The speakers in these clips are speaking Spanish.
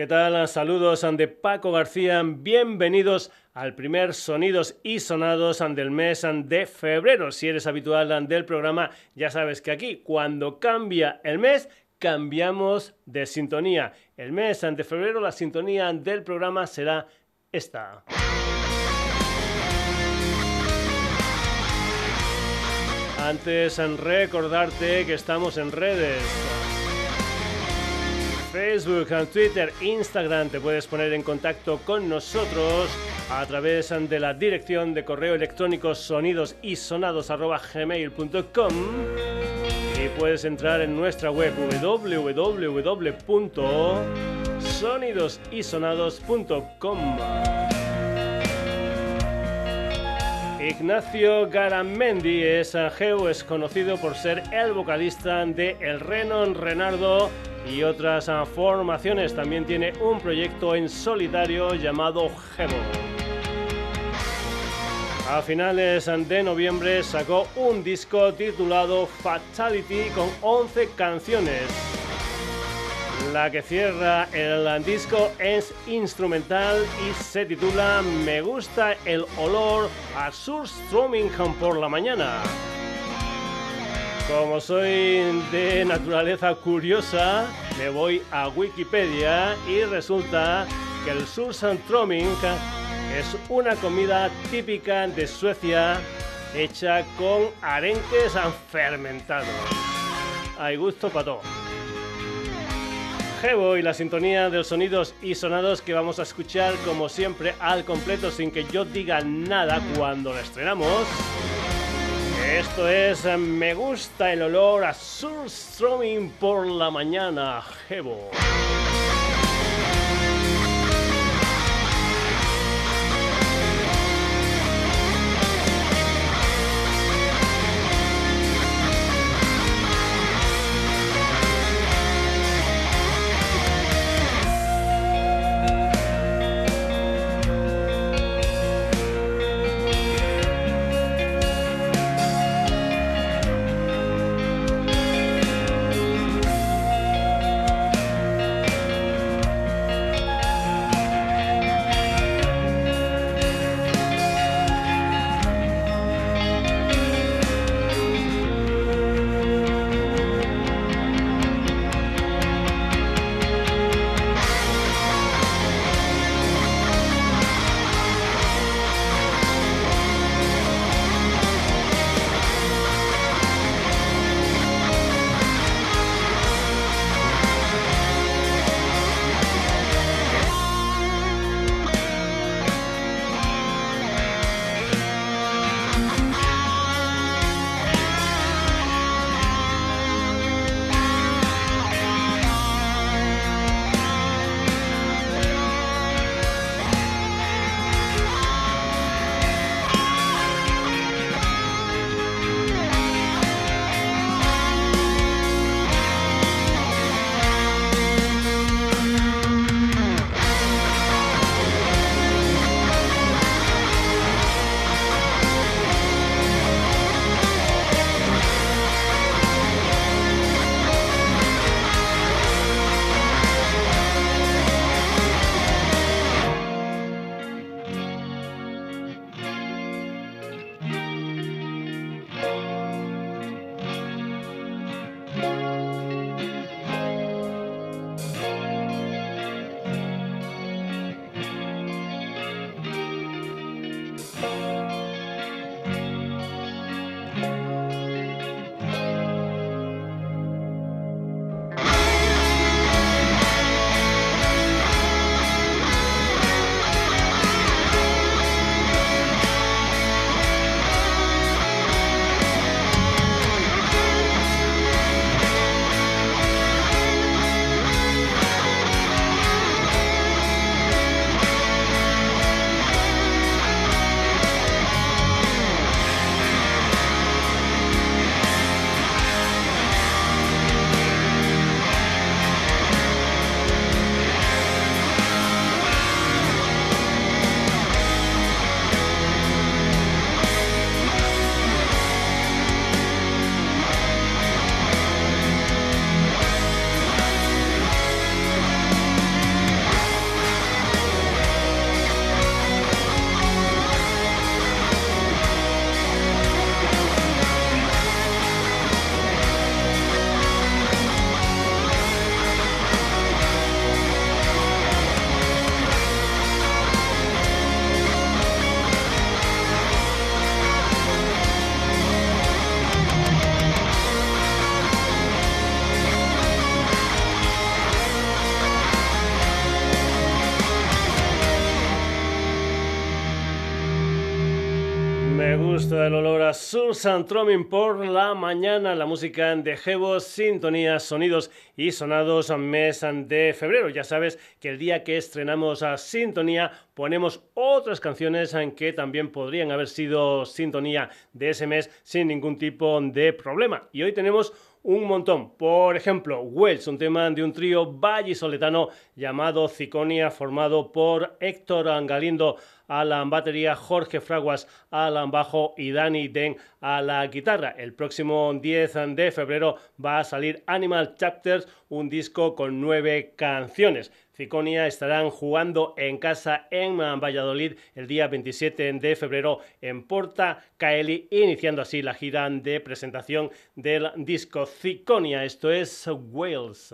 ¿Qué tal? Saludos de Paco García. Bienvenidos al primer Sonidos y Sonados del mes de febrero. Si eres habitual del programa, ya sabes que aquí, cuando cambia el mes, cambiamos de sintonía. El mes de febrero, la sintonía del programa será esta. Antes, en recordarte que estamos en redes. Facebook, Twitter, Instagram, te puedes poner en contacto con nosotros a través de la dirección de correo electrónico sonidos y y puedes entrar en nuestra web www.sonidosysonados.com. Ignacio Garamendi es Geo, es conocido por ser el vocalista de El Renon Renardo y otras ah, formaciones. También tiene un proyecto en solitario llamado Gebo. A finales de noviembre sacó un disco titulado Fatality con 11 canciones. La que cierra el disco es instrumental y se titula Me gusta el olor a Surströmming por la mañana. Como soy de naturaleza curiosa, me voy a Wikipedia y resulta que el Surströmming es una comida típica de Suecia hecha con arenques fermentados. Hay gusto para todo. Jevo y la sintonía de los sonidos y sonados que vamos a escuchar como siempre al completo sin que yo diga nada cuando lo estrenamos. Esto es Me gusta el olor a Surströmming por la mañana, Jevo. Gusta el olor a Susan Tromin por la mañana, la música de Jevo, sintonías, sonidos y sonados mes de febrero. Ya sabes que el día que estrenamos a Sintonía ponemos otras canciones en que también podrían haber sido sintonía de ese mes sin ningún tipo de problema. Y hoy tenemos un montón. Por ejemplo, Wells, un tema de un trío vallisoletano llamado Ciconia, formado por Héctor Galindo a la batería, Jorge Fraguas a la bajo y Dani Den a la guitarra. El próximo 10 de febrero va a salir Animal Chapters, un disco con nueve canciones. Ciconia estarán jugando en casa en Valladolid el día 27 de febrero en Porta Caeli, iniciando así la gira de presentación del disco Ciconia. Esto es Wales.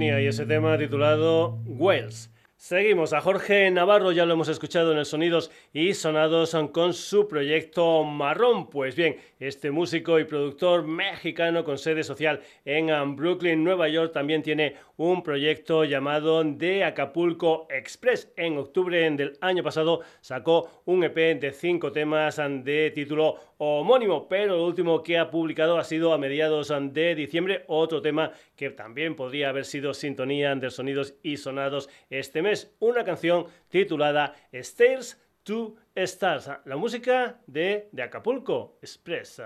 Y ese tema titulado Wells. Seguimos a Jorge Navarro, ya lo hemos escuchado en el Sonidos y Sonados con su proyecto Marrón. Pues bien, este músico y productor mexicano con sede social en Brooklyn, Nueva York, también tiene un proyecto llamado The Acapulco Express. En octubre del año pasado sacó un EP de cinco temas de título homónimo, pero lo último que ha publicado ha sido a mediados de diciembre, otro tema que también podría haber sido sintonía de sonidos y sonados este mes, una canción titulada Stairs to Stars, la música de, de Acapulco Express.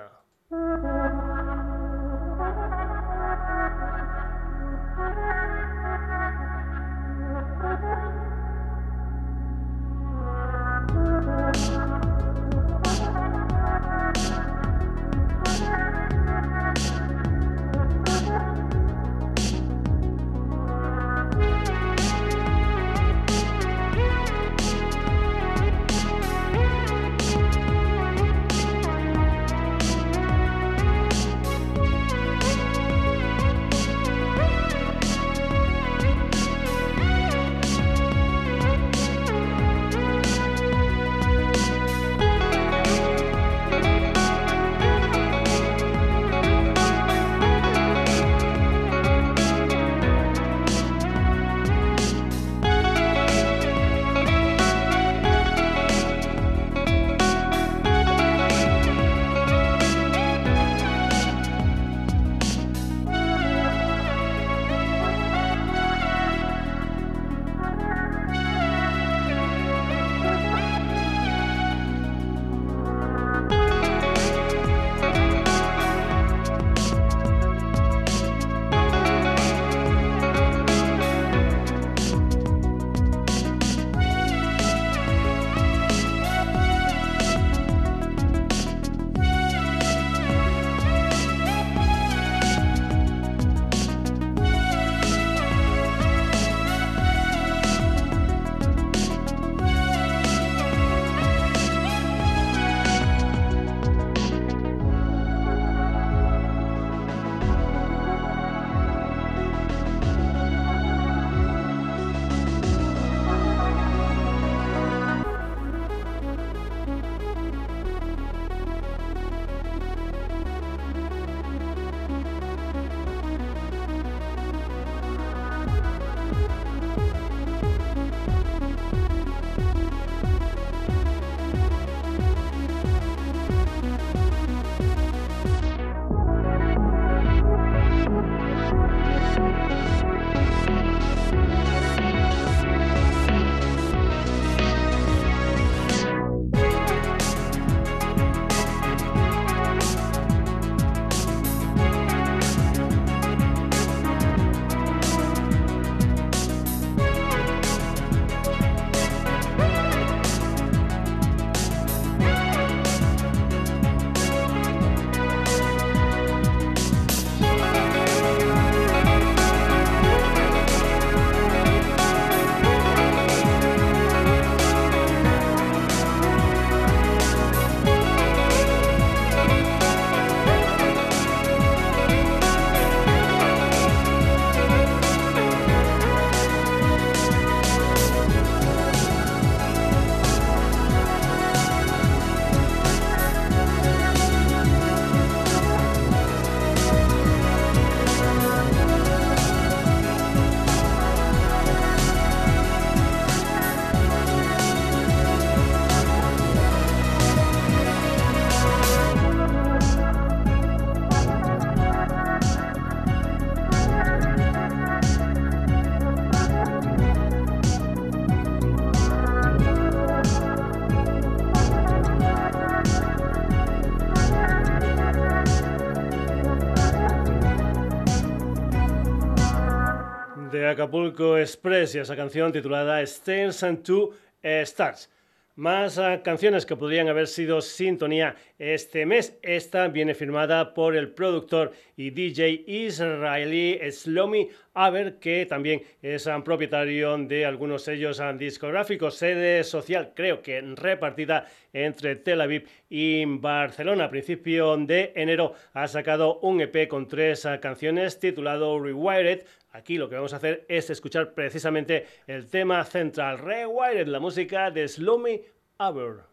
Acapulco Express y esa canción titulada Stairs and Two Stars. Más ah, canciones que podrían haber sido sintonía este mes. Esta viene firmada por el productor y DJ israelí Slomi Aber, que también es ah, propietario de algunos sellos ah, discográficos. Sede social, creo que repartida entre Tel Aviv y Barcelona. A principio de enero ha sacado un EP con tres canciones titulado Rewired, Aquí lo que vamos a hacer es escuchar precisamente el tema central, Rewired, la música de Slummy Aber.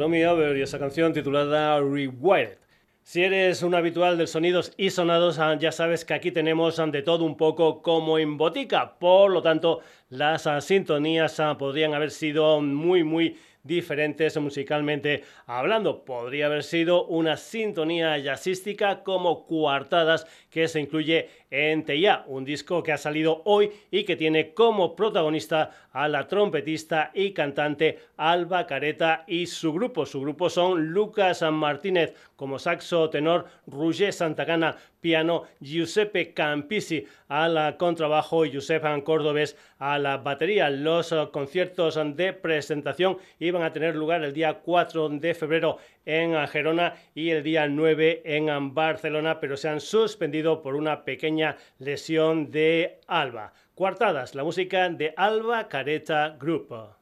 Slomy Over y esa canción titulada Rewired. Si eres un habitual de sonidos y sonados, ah, ya sabes que aquí tenemos ah, de todo un poco como en botica. Por lo tanto, las ah, sintonías podrían haber sido muy, muy diferentes musicalmente hablando. Podría haber sido una sintonía jazzística como coartadas que se incluye en Teia, un disco que ha salido hoy y que tiene como protagonista a la trompetista y cantante Alba Careta y su grupo. Su grupo son Lucas Martínez como saxo tenor, Roger Santacana piano, Giuseppe Campisi a la contrabajo y Giuseppe Córdobes a la batería. Los conciertos de presentación iban a tener lugar el día 4 de febrero en Gerona y el día 9 en Barcelona, pero se han suspendido por una pequeña lesión de Alba. Cuartadas, la música de Alba Careta Group.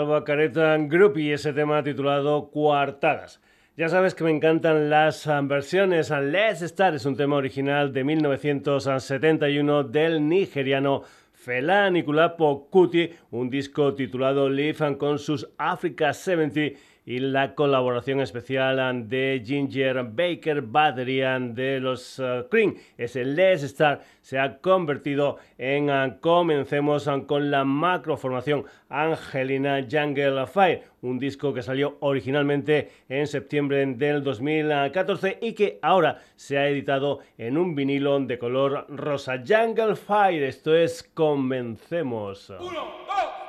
Alba Careta Group y ese tema titulado Cuartadas. Ya sabes que me encantan las ah, versiones. Let's Start es un tema original de 1971 del nigeriano Fela Nikulapo Kuti, un disco titulado Live con sus Africa 70 y la colaboración especial de Ginger Baker Badrian de los uh, Cream. Ese Let's Start se ha convertido en uh, Comencemos uh, con la macroformación Angelina Jungle Fire, un disco que salió originalmente en septiembre del 2014 y que ahora se ha editado en un vinilo de color rosa. Jungle Fire, esto es Comencemos. Uno, dos,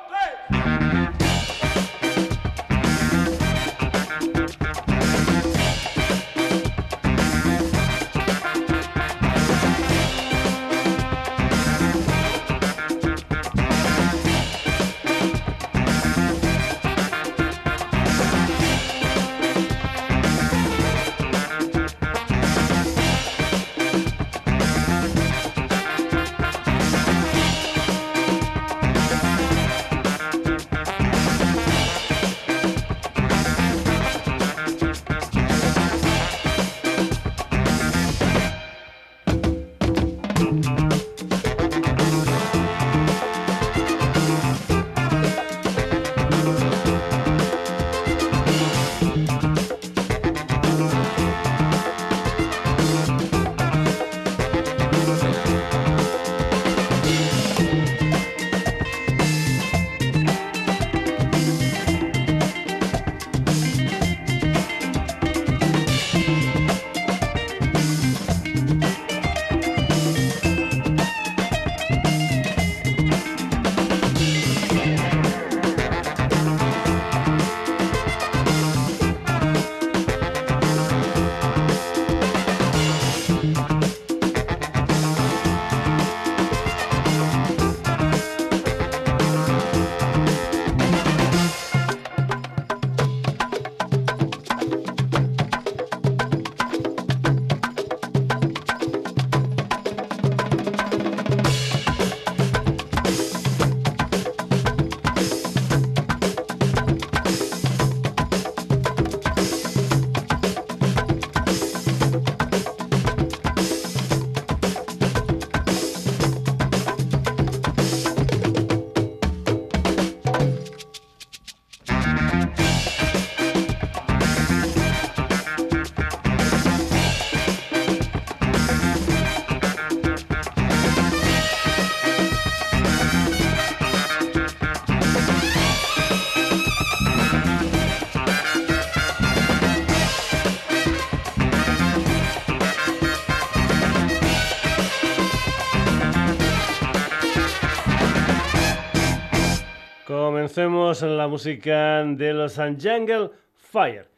Comencemos la música de los Jungle Fire.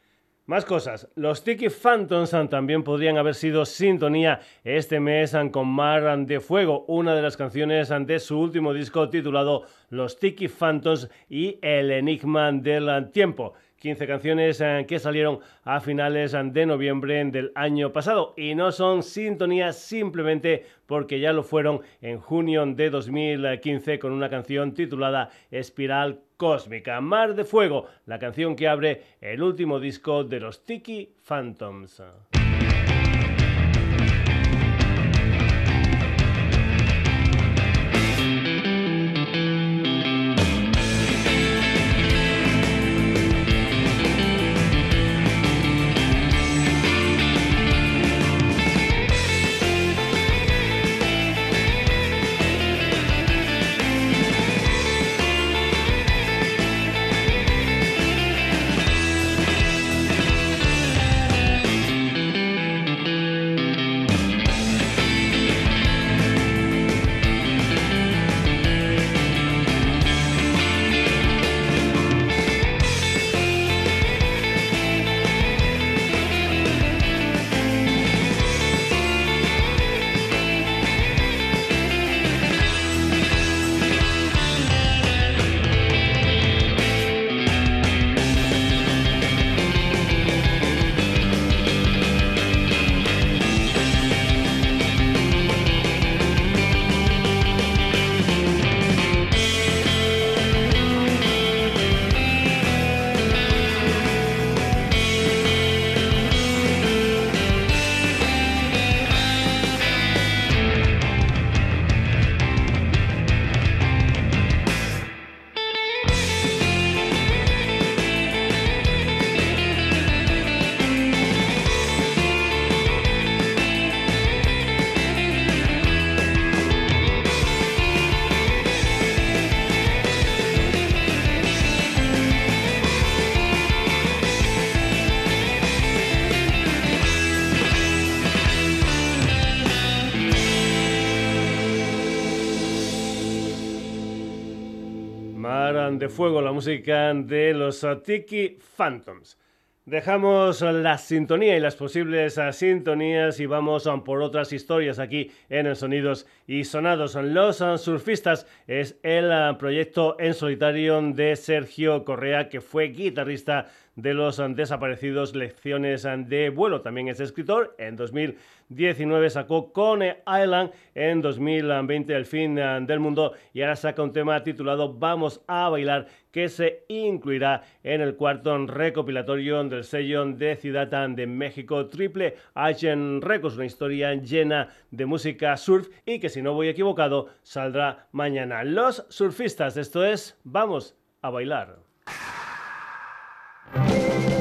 Más cosas. Los Tiki Phantoms también podrían haber sido sintonía este mes con Mar de Fuego, una de las canciones de su último disco titulado Los Tiki Phantoms y El Enigma del Tiempo. 15 canciones eh, que salieron a finales eh, de noviembre del año pasado y no son sintonías simplemente porque ya lo fueron en junio de 2015 con una canción titulada Espiral Cósmica. Mar de Fuego, la canción que abre el último disco de los Tiki Phantoms. De fuego, la música de los Tiki Phantoms. Dejamos la sintonía y las posibles sintonías y vamos por otras historias aquí en el Sonidos y Sonados. Los Surfistas es el proyecto en solitario de Sergio Correa, que fue guitarrista de los desaparecidos Lecciones de Vuelo. También es escritor. En 2019 sacó Cone Island. En 2020 El fin del mundo. Y ahora saca un tema titulado Vamos a bailar que se incluirá en el cuarto recopilatorio del sello de Ciudad de México Triple H Records, una historia llena de música surf y que si no voy equivocado saldrá mañana. Los surfistas, esto es Vamos a bailar. Thank you.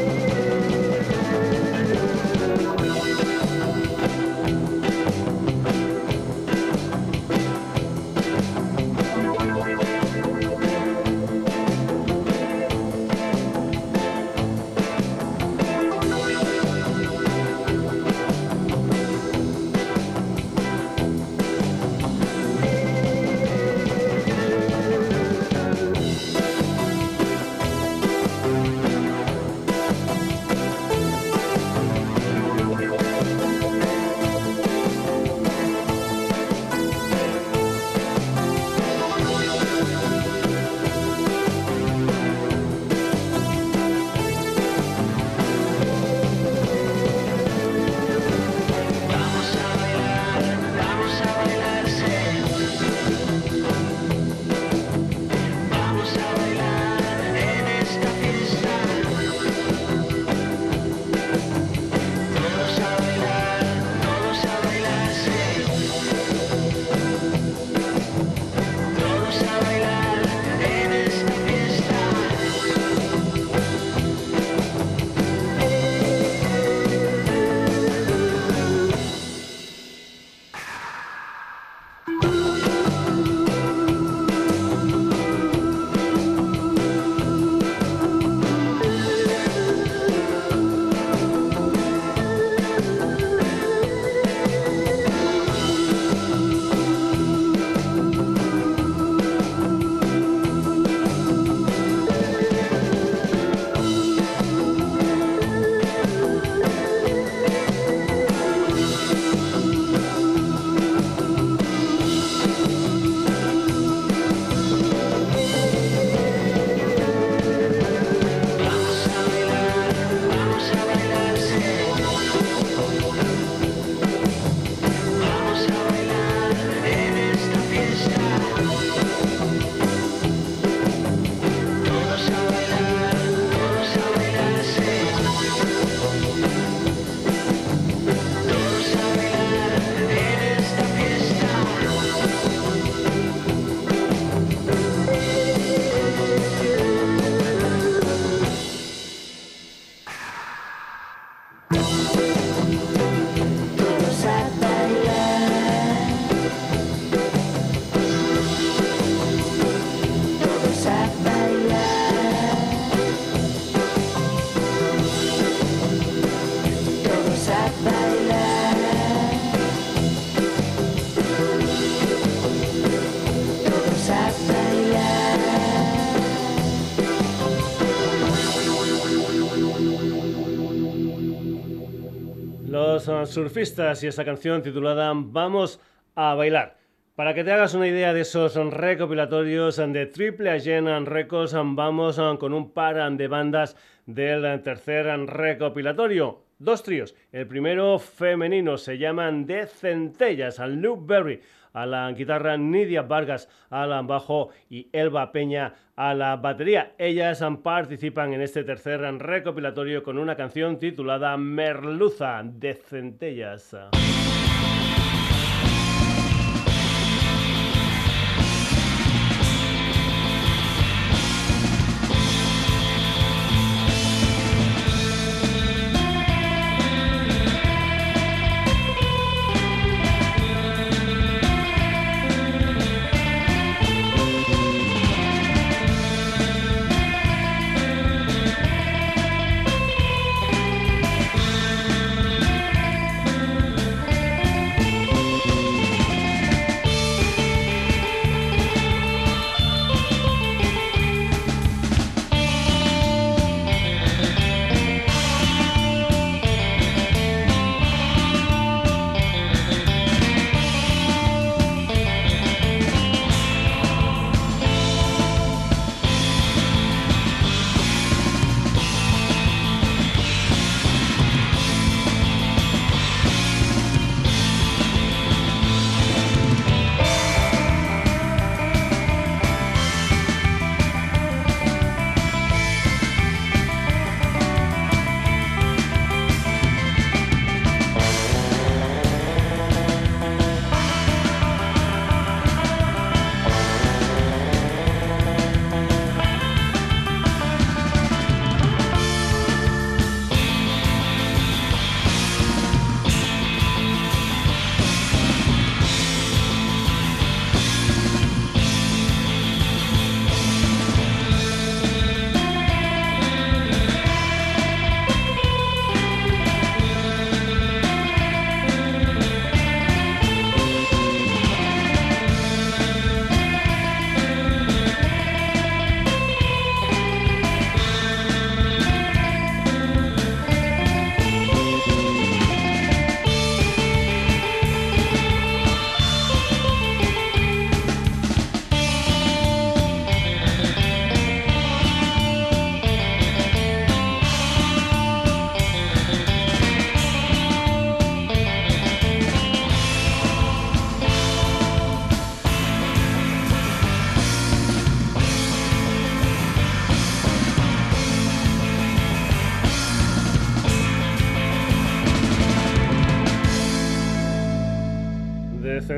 Surfistas y esta canción titulada Vamos a bailar. Para que te hagas una idea de esos recopilatorios de Triple Agent Records, vamos con un par de bandas del tercer recopilatorio. Dos tríos. El primero femenino se llaman De Centellas, Luke Berry a la guitarra, Nidia Vargas al bajo y Elba Peña a la batería. Ellas participan en este tercer recopilatorio con una canción titulada Merluza de Centellas.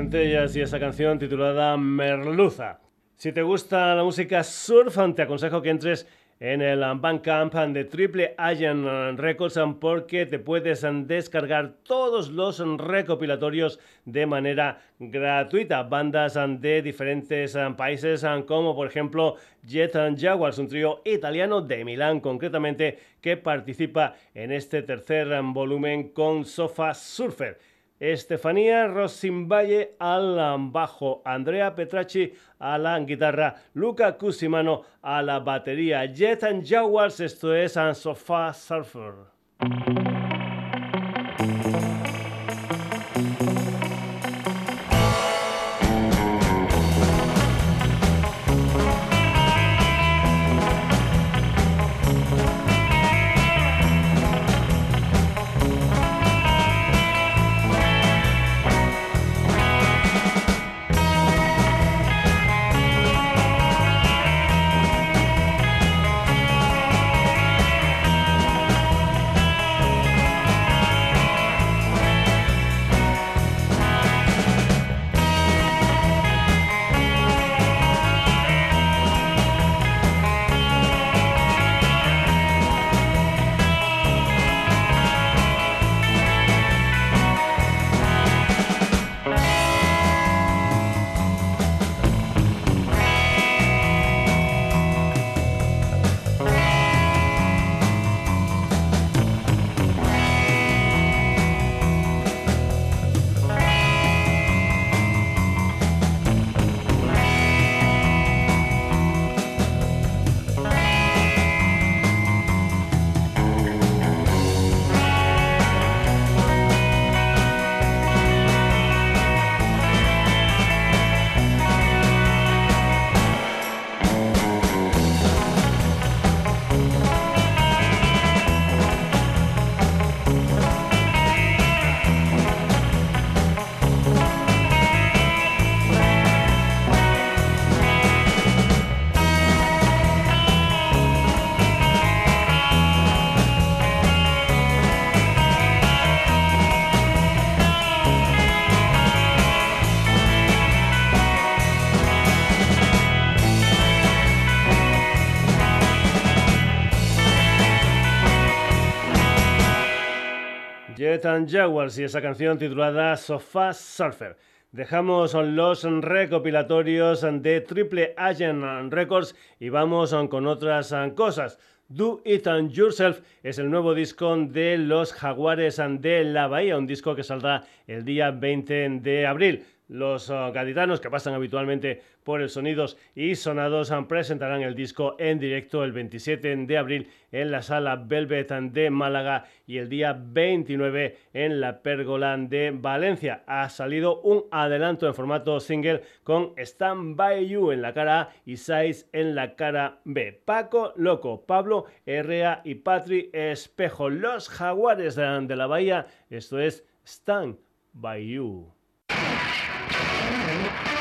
Centellas y esa canción titulada Merluza. Si te gusta la música surf, te aconsejo que entres en el Bandcamp de Triple Agent Records porque te puedes descargar todos los recopilatorios de manera gratuita. Bandas de diferentes países como por ejemplo Jet and Jaguars, un trío italiano de Milán concretamente que participa en este tercer volumen con Sofa Surfer. Estefanía Rosimballe al bajo, Andrea Petracci a la guitarra, Luca Cusimano a la batería, Jet and Jaguars, esto es a Sofa Surfer. Jaguars y esa canción titulada Sofa Surfer. Dejamos los recopilatorios de Triple Agent Records y vamos con otras cosas. Do It Yourself es el nuevo disco de los Jaguares de la Bahía, un disco que saldrá el día 20 de abril. Los uh, gaditanos que pasan habitualmente por el Sonidos y Sonados uh, presentarán el disco en directo el 27 de abril en la sala Velvet de Málaga y el día 29 en la Pérgola de Valencia. Ha salido un adelanto en formato single con Stand By You en la cara A y Size en la cara B. Paco Loco, Pablo Herrea y Patri Espejo, los jaguares de la bahía. Esto es Stand By You. Thank you.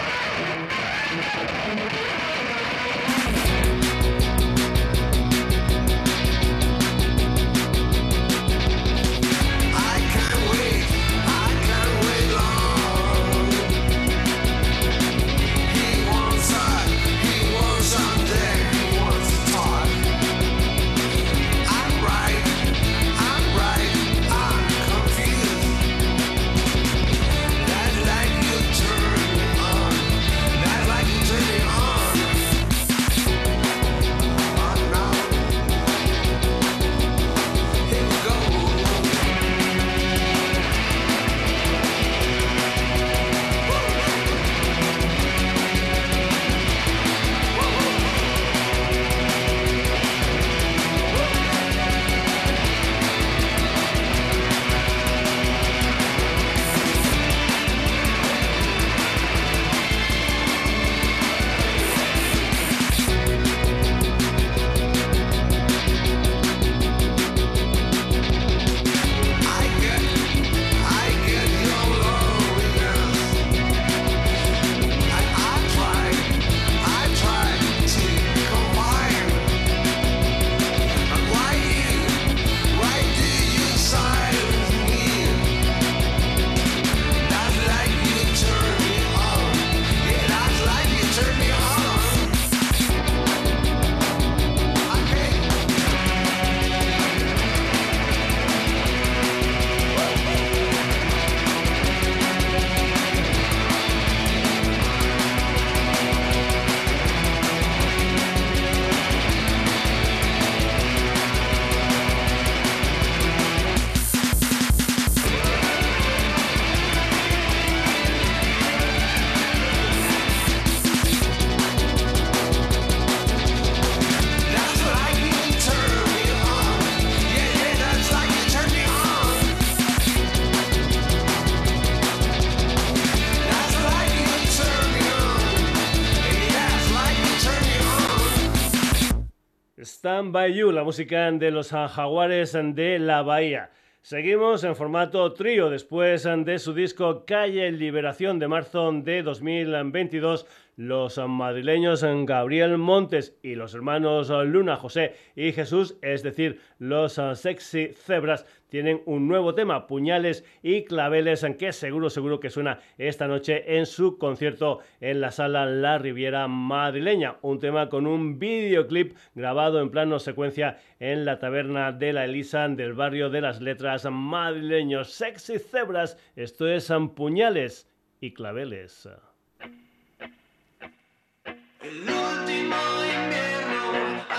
Stand la música de los jaguares de la Bahía. Seguimos en formato trío después de su disco Calle Liberación de marzo de 2022 los madrileños Gabriel Montes y los hermanos Luna, José y Jesús, es decir, los Sexy Zebras, tienen un nuevo tema, puñales y claveles, que seguro, seguro que suena esta noche en su concierto en la sala La Riviera madrileña. Un tema con un videoclip grabado en plano secuencia en la taberna de la Elisa del barrio de las letras madrileños. Sexy Zebras, esto es puñales y claveles.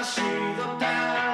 Invierno ha sido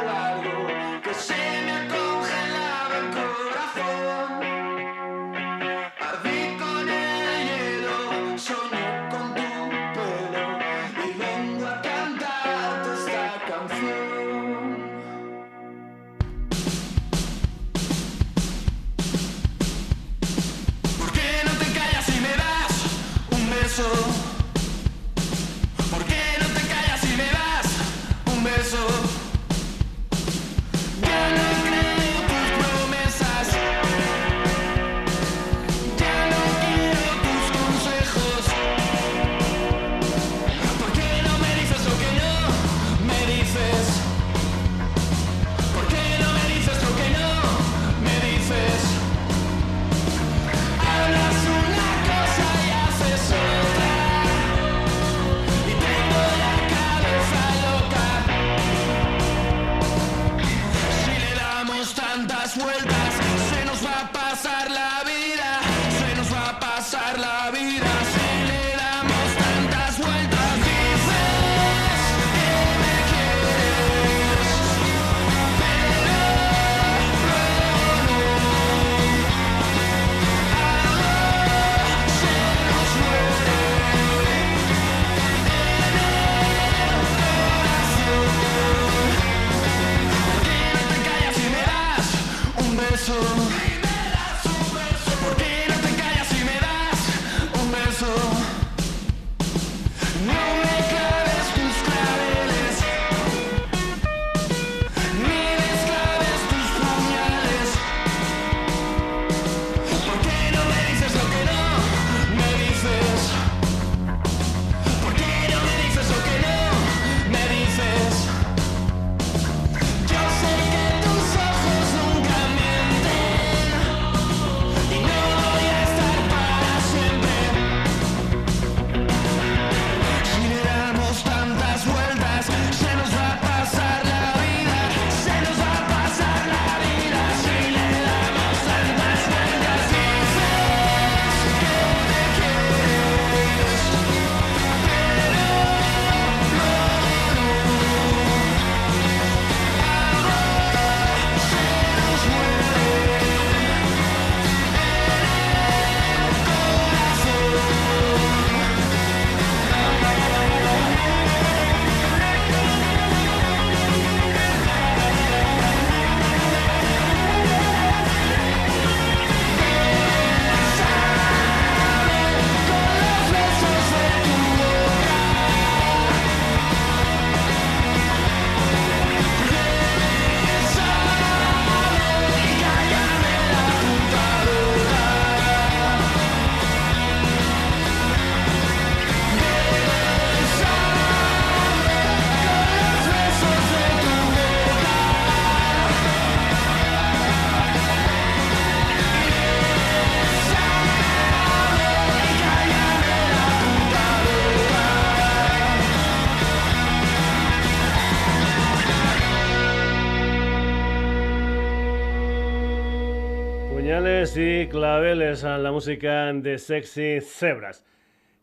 claveles a la música de Sexy Zebras.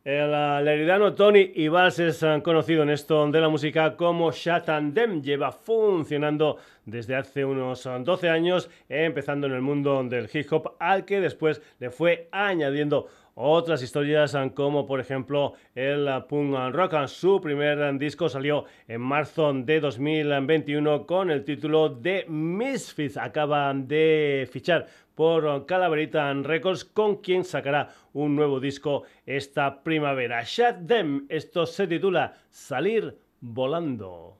El leridano Tony Ibals es eh, conocido en esto de la música como Shatandem. Lleva funcionando desde hace unos 12 eh, años, empezando en el mundo del hip hop, al que después le fue añadiendo otras historias eh, como por ejemplo el punk rock. Su primer disco salió en marzo de 2021 con el título de Misfits. Acaban de fichar por Calaverita Records, con quien sacará un nuevo disco esta primavera. Shut Them, esto se titula Salir Volando.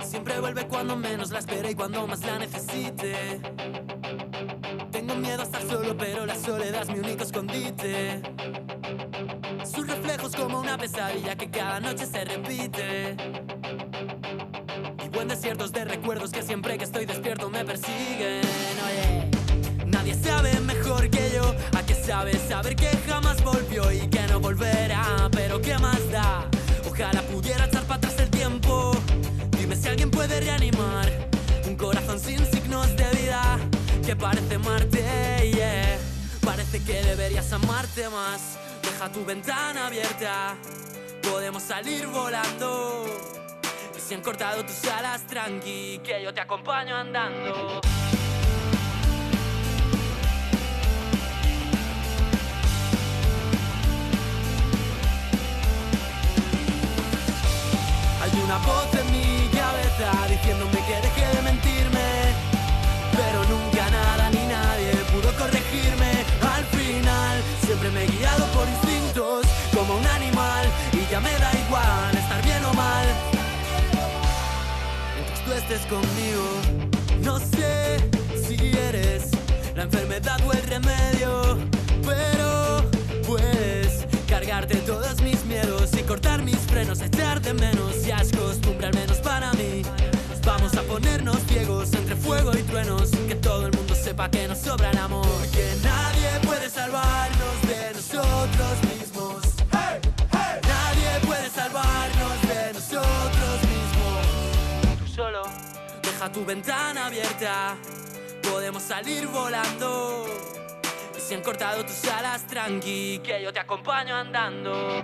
Siempre vuelve cuando menos la espera y cuando más la necesite. Tengo miedo a estar solo, pero la soledad es mi único escondite. Sus reflejos como una pesadilla que cada noche se repite. Vivo en desiertos de recuerdos que siempre que estoy despierto me persiguen. Oye, nadie sabe mejor que yo a qué sabe saber que jamás volvió y que no volverá. Pero qué más da, ojalá pudiera echar para atrás el tiempo. Dime si alguien puede reanimar un corazón sin que parece Marte, yeah. Parece que deberías amarte más. Deja tu ventana abierta, podemos salir volando. Y si han cortado tus alas, tranqui, que yo te acompaño andando. Hay una voz en mi siempre me he guiado por instintos como un animal y ya me da igual estar bien o mal. Tú estés conmigo, no sé si eres la enfermedad o el remedio, pero puedes cargarte todos mis miedos y cortar mis frenos, echar de menos y al menos para mí. Vamos a ponernos ciegos entre fuego y truenos, que todo el mundo sepa que nos sobra el amor, que nadie puede salvarnos de nosotros mismos. Nadie puede salvarnos de nosotros mismos. Tú solo deja tu ventana abierta, podemos salir volando. Y si han cortado tus alas, tranqui, que yo te acompaño andando.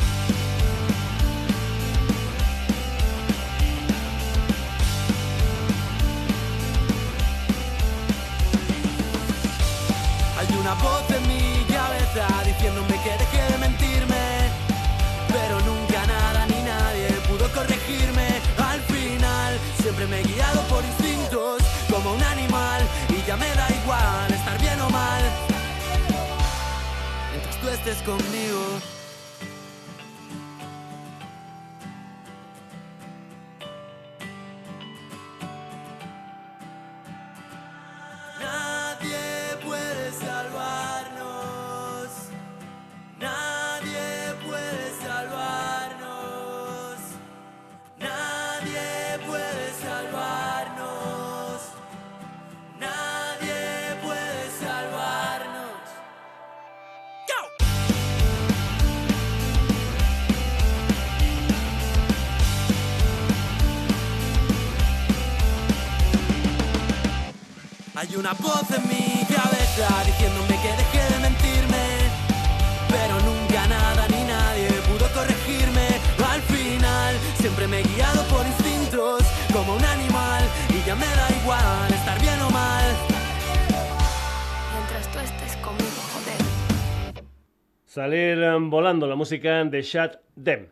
Hay una voz en mi cabeza diciéndome que deje de mentirme, pero nunca nada ni nadie pudo corregirme. Al final siempre me he guiado por instintos como un animal y ya me da igual estar bien o mal. Mientras tú estés conmigo. Nadie puede salvarnos. Nadie puede salvarnos. Nadie puede salvarnos. Nadie puede salvarnos. Hay una voz en mi diciéndome que deje de mentirme, pero nunca nada ni nadie pudo corregirme. Al final siempre me he guiado por instintos como un animal y ya me da igual estar bien o mal. Mientras tú estés conmigo, joder. Salir um, volando la música de Shut Them.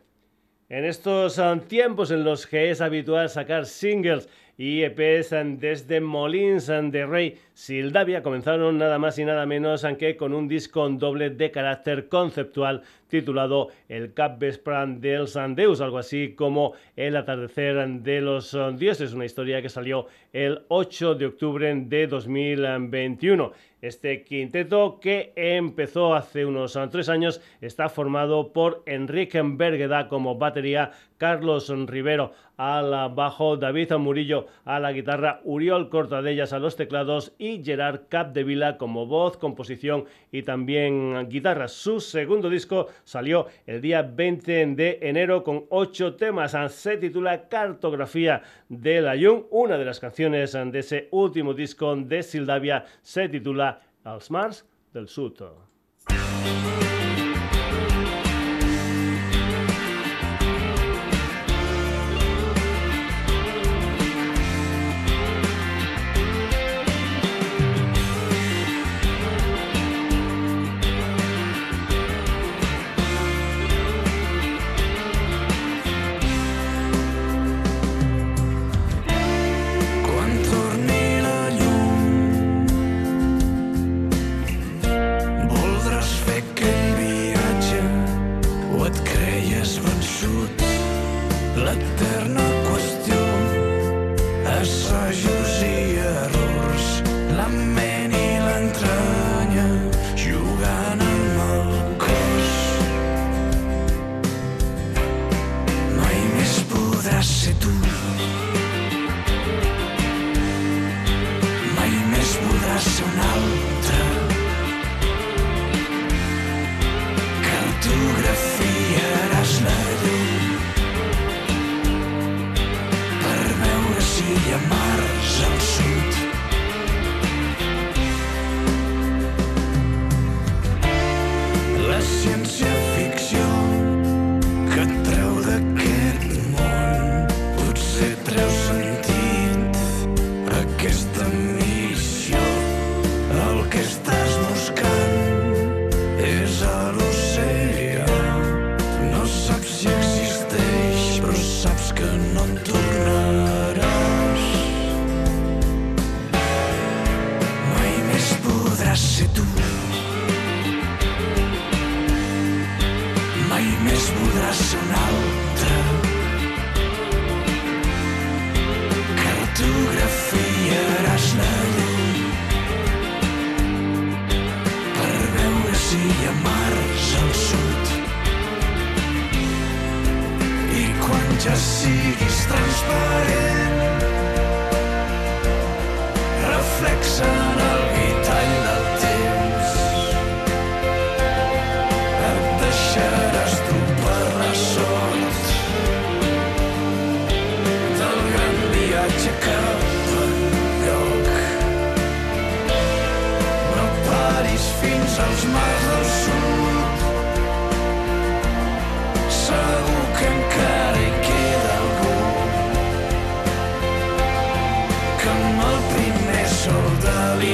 En estos um, tiempos en los que es habitual sacar singles y EPs desde Molins de Rey, Sildavia comenzaron nada más y nada menos que con un disco doble de carácter conceptual titulado El Cap Vespran dels Deus, algo así como El atardecer de los dioses, una historia que salió el 8 de octubre de 2021. Este quinteto que empezó hace unos uh, tres años está formado por Enrique Bergueda como batería, Carlos Rivero al bajo, David Murillo a la guitarra, Uriol Cortadellas a los teclados y Gerard Capdevila como voz, composición y también guitarra. Su segundo disco salió el día 20 de enero con ocho temas. Se titula Cartografía de la Jung. Una de las canciones de ese último disco de Sildavia se titula Els Mars del Sud.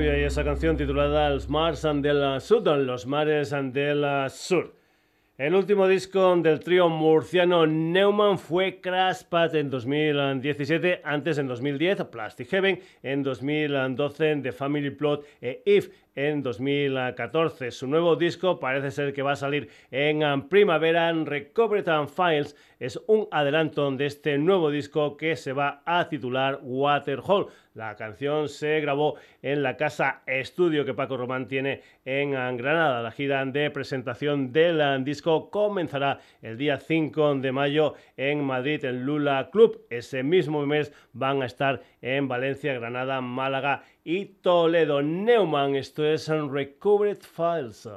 Y esa canción titulada Los Mars del Sud, Los Mares del Sur. El último disco del trío murciano Neumann fue Crash Pad en 2017, antes en 2010 Plastic Heaven, en 2012 The Family Plot e If en 2014. Su nuevo disco parece ser que va a salir en primavera. Recovered and Files es un adelanto de este nuevo disco que se va a titular Waterhole. La canción se grabó en la casa estudio que Paco Román tiene en Granada. La gira de presentación del disco comenzará el día 5 de mayo en Madrid, en Lula Club. Ese mismo mes van a estar en Valencia, Granada, Málaga y Toledo. Neumann, esto es Recovered Files.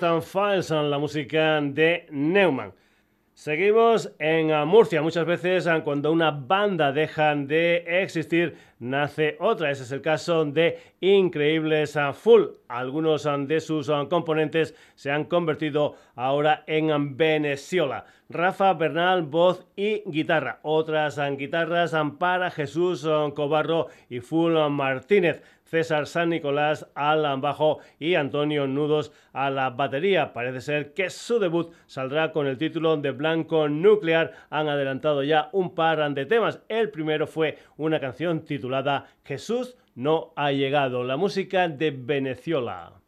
Recovered Files, la música de Neumann. Seguimos en uh, Murcia. Muchas veces uh, cuando una banda deja de existir, nace otra. Ese es el caso de Increíbles uh, Full. Algunos de sus componentes se han convertido ahora en Venezuela. Rafa Bernal, voz y guitarra. Otras guitarras para Jesús Cobarro y Full Martínez. César San Nicolás al bajo y Antonio Nudos a la batería. Parece ser que su debut saldrá con el título de Blanco Nuclear. Han adelantado ya un par de temas. El primero fue una canción titulada Jesús no ha llegado, la música de Venezuela.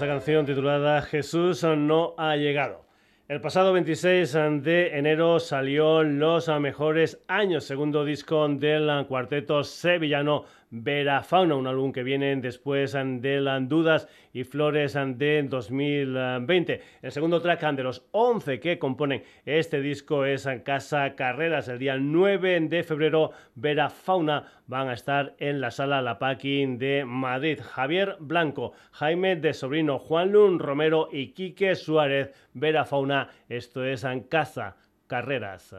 Esa canción titulada Jesús no ha llegado. El pasado 26 de enero salió Los Mejores Años, segundo disco del cuarteto sevillano Vera Fauna, un álbum que viene después de las Dudas y Flores de 2020. El segundo track de los 11 que componen este disco es Casa Carreras. El día 9 de febrero, Vera Fauna van a estar en la sala La Packing de Madrid. Javier Blanco, Jaime de Sobrino, Juan Lun Romero y Quique Suárez. Vera Fauna, esto es Casa Carreras.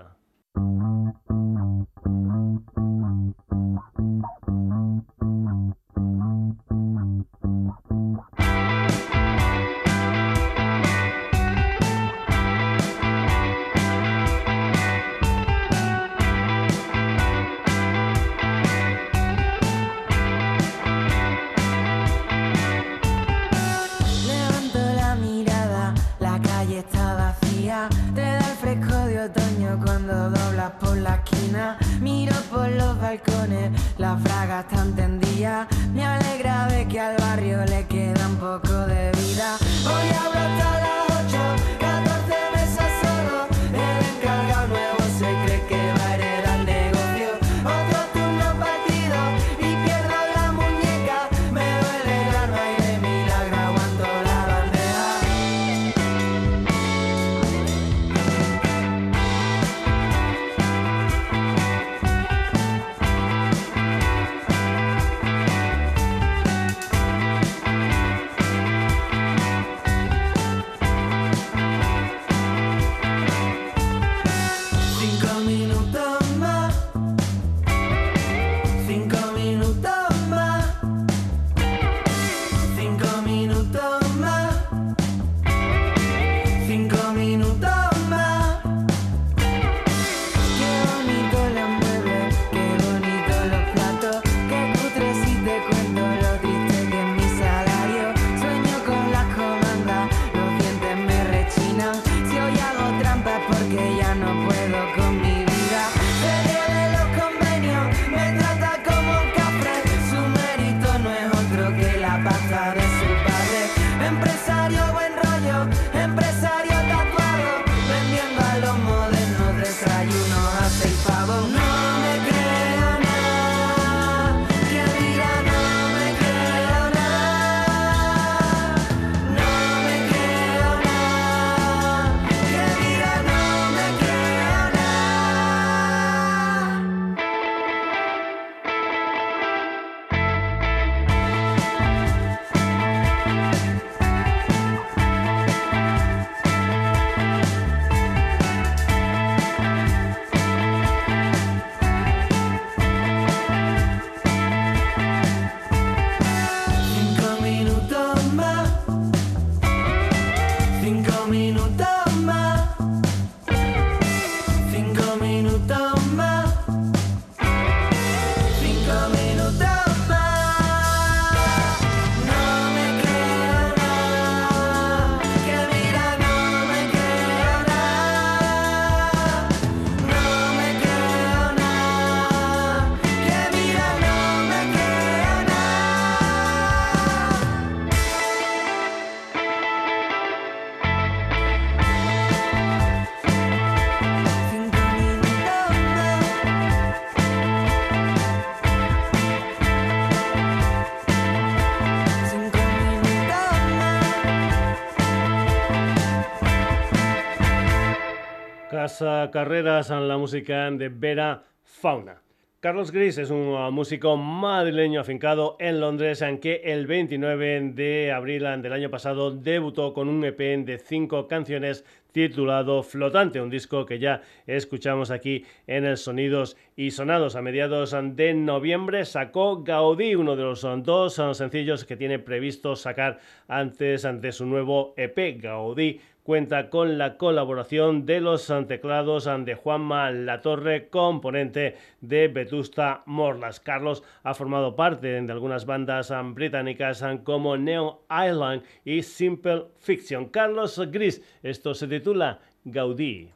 Carreras en la música de Vera Fauna. Carlos Gris es un uh, músico madrileño afincado en Londres, en que el 29 de abril del año pasado debutó con un EP de cinco canciones titulado Flotante, un disco que ya escuchamos aquí en el Sonidos y Sonados. A mediados de noviembre sacó Gaudí, uno de los uh, dos sencillos que tiene previsto sacar antes de su nuevo EP, Gaudí cuenta con la colaboración de los teclados de Juanma Latorre, componente de Vetusta Morlas. Carlos ha formado parte de algunas bandas británicas como Neo Island y Simple Fiction. Carlos Gris, esto se titula Gaudí.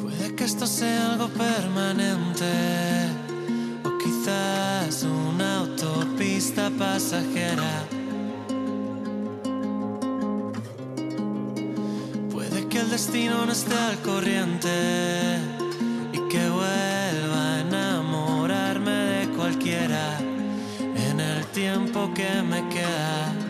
Puede que esto sea algo permanente o quizás una autopista pasajera. Que el destino no esté al corriente y que vuelva a enamorarme de cualquiera en el tiempo que me queda.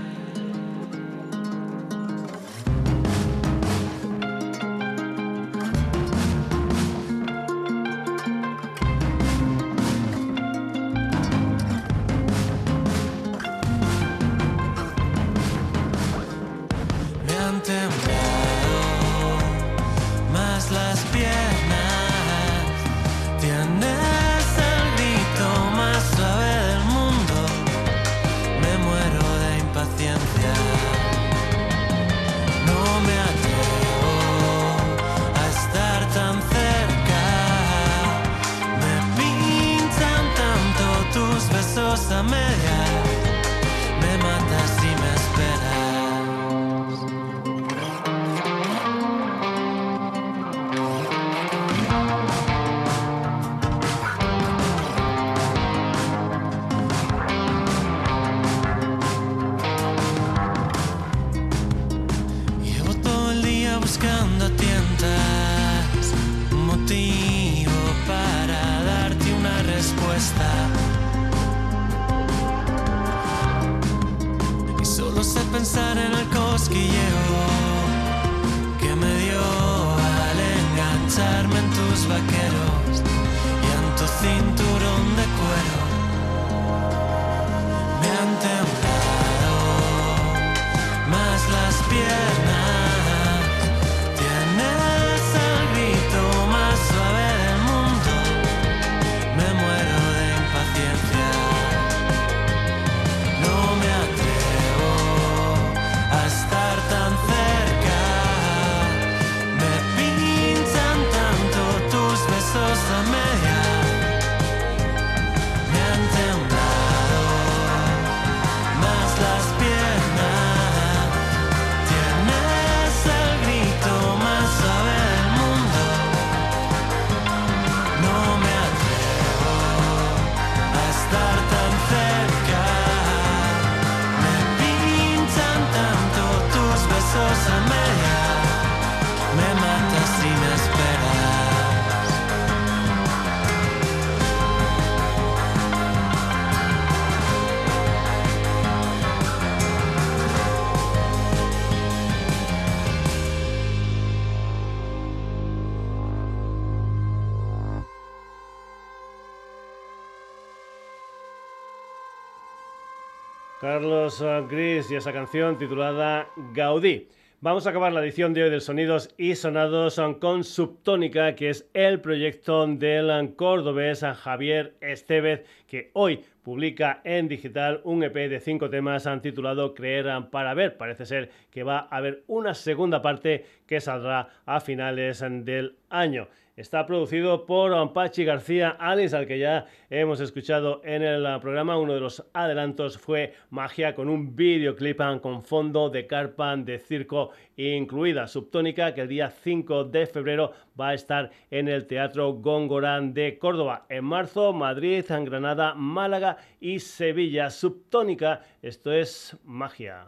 Carlos Gris y esa canción titulada Gaudí. Vamos a acabar la edición de hoy del Sonidos y Sonados con Subtónica, que es el proyecto del cordobés Javier Estevez, que hoy publica en digital un EP de cinco temas titulado Creer para ver. Parece ser que va a haber una segunda parte que saldrá a finales del año. Está producido por Ampachi García Alice, al que ya hemos escuchado en el programa. Uno de los adelantos fue Magia con un videoclip con fondo de carpa de circo incluida. Subtónica, que el día 5 de febrero va a estar en el Teatro Góngorán de Córdoba. En marzo, Madrid, Granada, Málaga y Sevilla. Subtónica, esto es magia.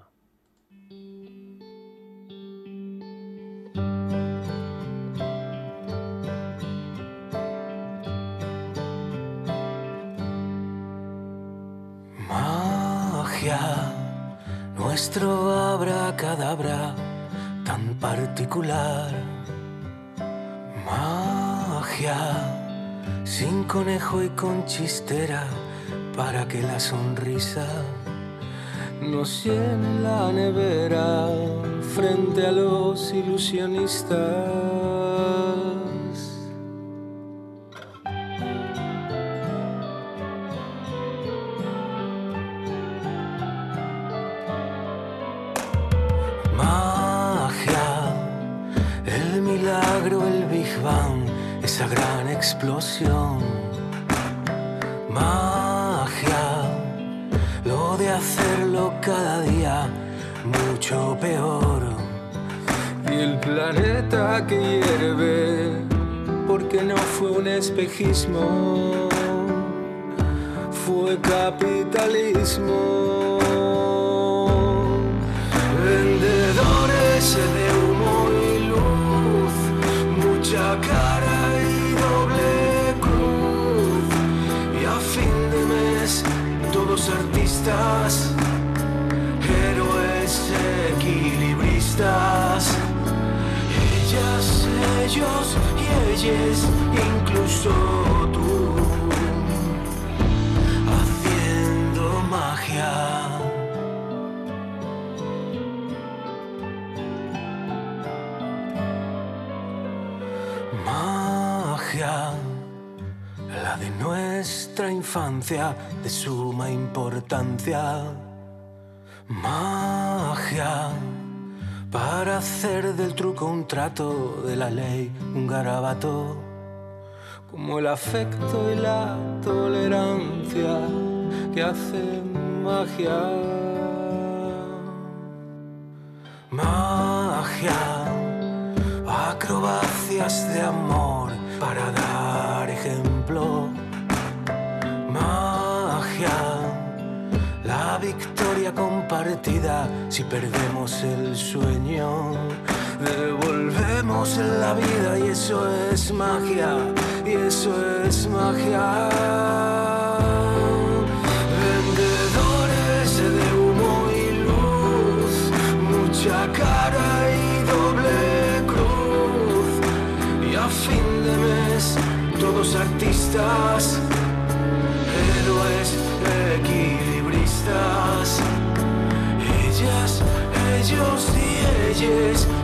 Magia, nuestro abracadabra tan particular. Magia, sin conejo y con chistera, para que la sonrisa nos llene la nevera frente a los ilusionistas. Esa gran explosión. Magia, lo de hacerlo cada día mucho peor. Y el planeta que hierve, porque no fue un espejismo, fue capitalismo. Héroes equilibristas. Ellas, ellos y ellas, incluso tú, infancia, de suma importancia. Magia, para hacer del truco un trato, de la ley un garabato. Como el afecto y la tolerancia que hacen magia. Magia acrobacias de amor la victoria con partida si perdemos el sueño. Devolvemos la vida y eso es magia, y eso es magia. Vendedores de humo y luz, mucha cara y doble cruz. Y a fin de mes, todos artistas, ellos y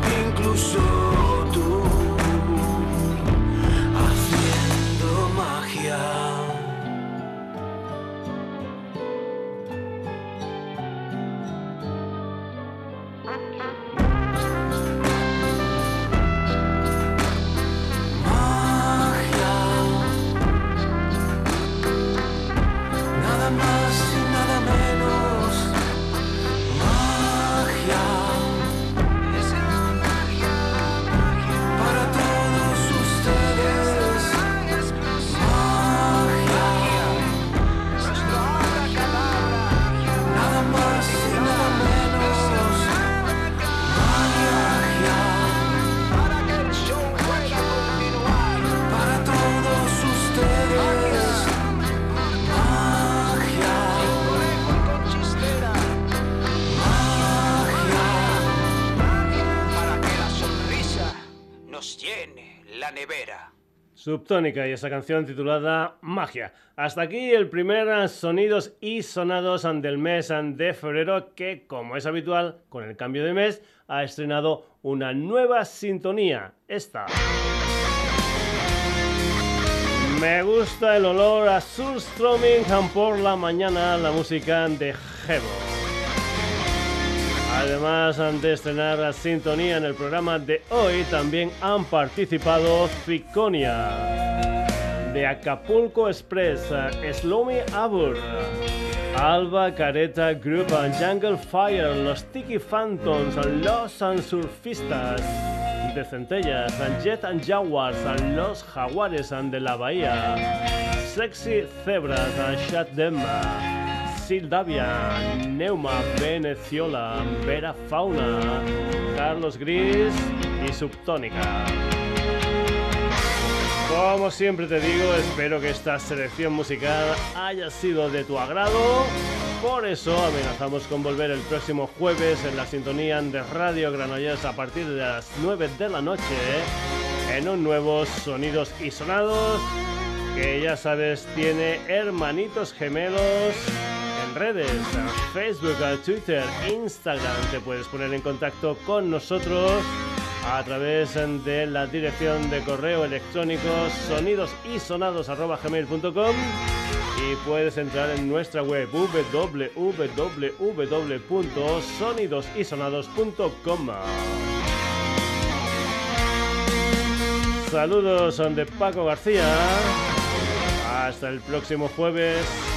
Subtónica y esa canción titulada Magia. Hasta aquí el primer sonidos y sonados del mes de febrero que, como es habitual, con el cambio de mes, ha estrenado una nueva sintonía. Esta. Me gusta el olor a Surströmming por la mañana, la música de Hebo. Además, de estrenar la sintonía en el programa de hoy, también han participado Ficonia, de Acapulco Express, Slomy Abur, Alba Careta Group, Jungle Fire, Los Tiki Phantoms, Los Surfistas, de Centellas, Jet and Jaguars, Los Jaguares de la Bahía, Sexy Zebras, Shut Them, Sildavia, Neuma, Veneciola, Vera Fauna, Carlos Gris y Subtónica. Como siempre te digo, espero que esta selección musical haya sido de tu agrado. Por eso amenazamos con volver el próximo jueves en la sintonía de Radio Granollers a partir de las 9 de la noche en un nuevo Sonidos y Sonados que ya sabes tiene hermanitos gemelos redes, Facebook, Twitter, Instagram. Te puedes poner en contacto con nosotros a través de la dirección de correo electrónico sonidosysonados.gmail.com y puedes entrar en nuestra web www.sonidosysonados.com. Saludos de Paco García. Hasta el próximo jueves.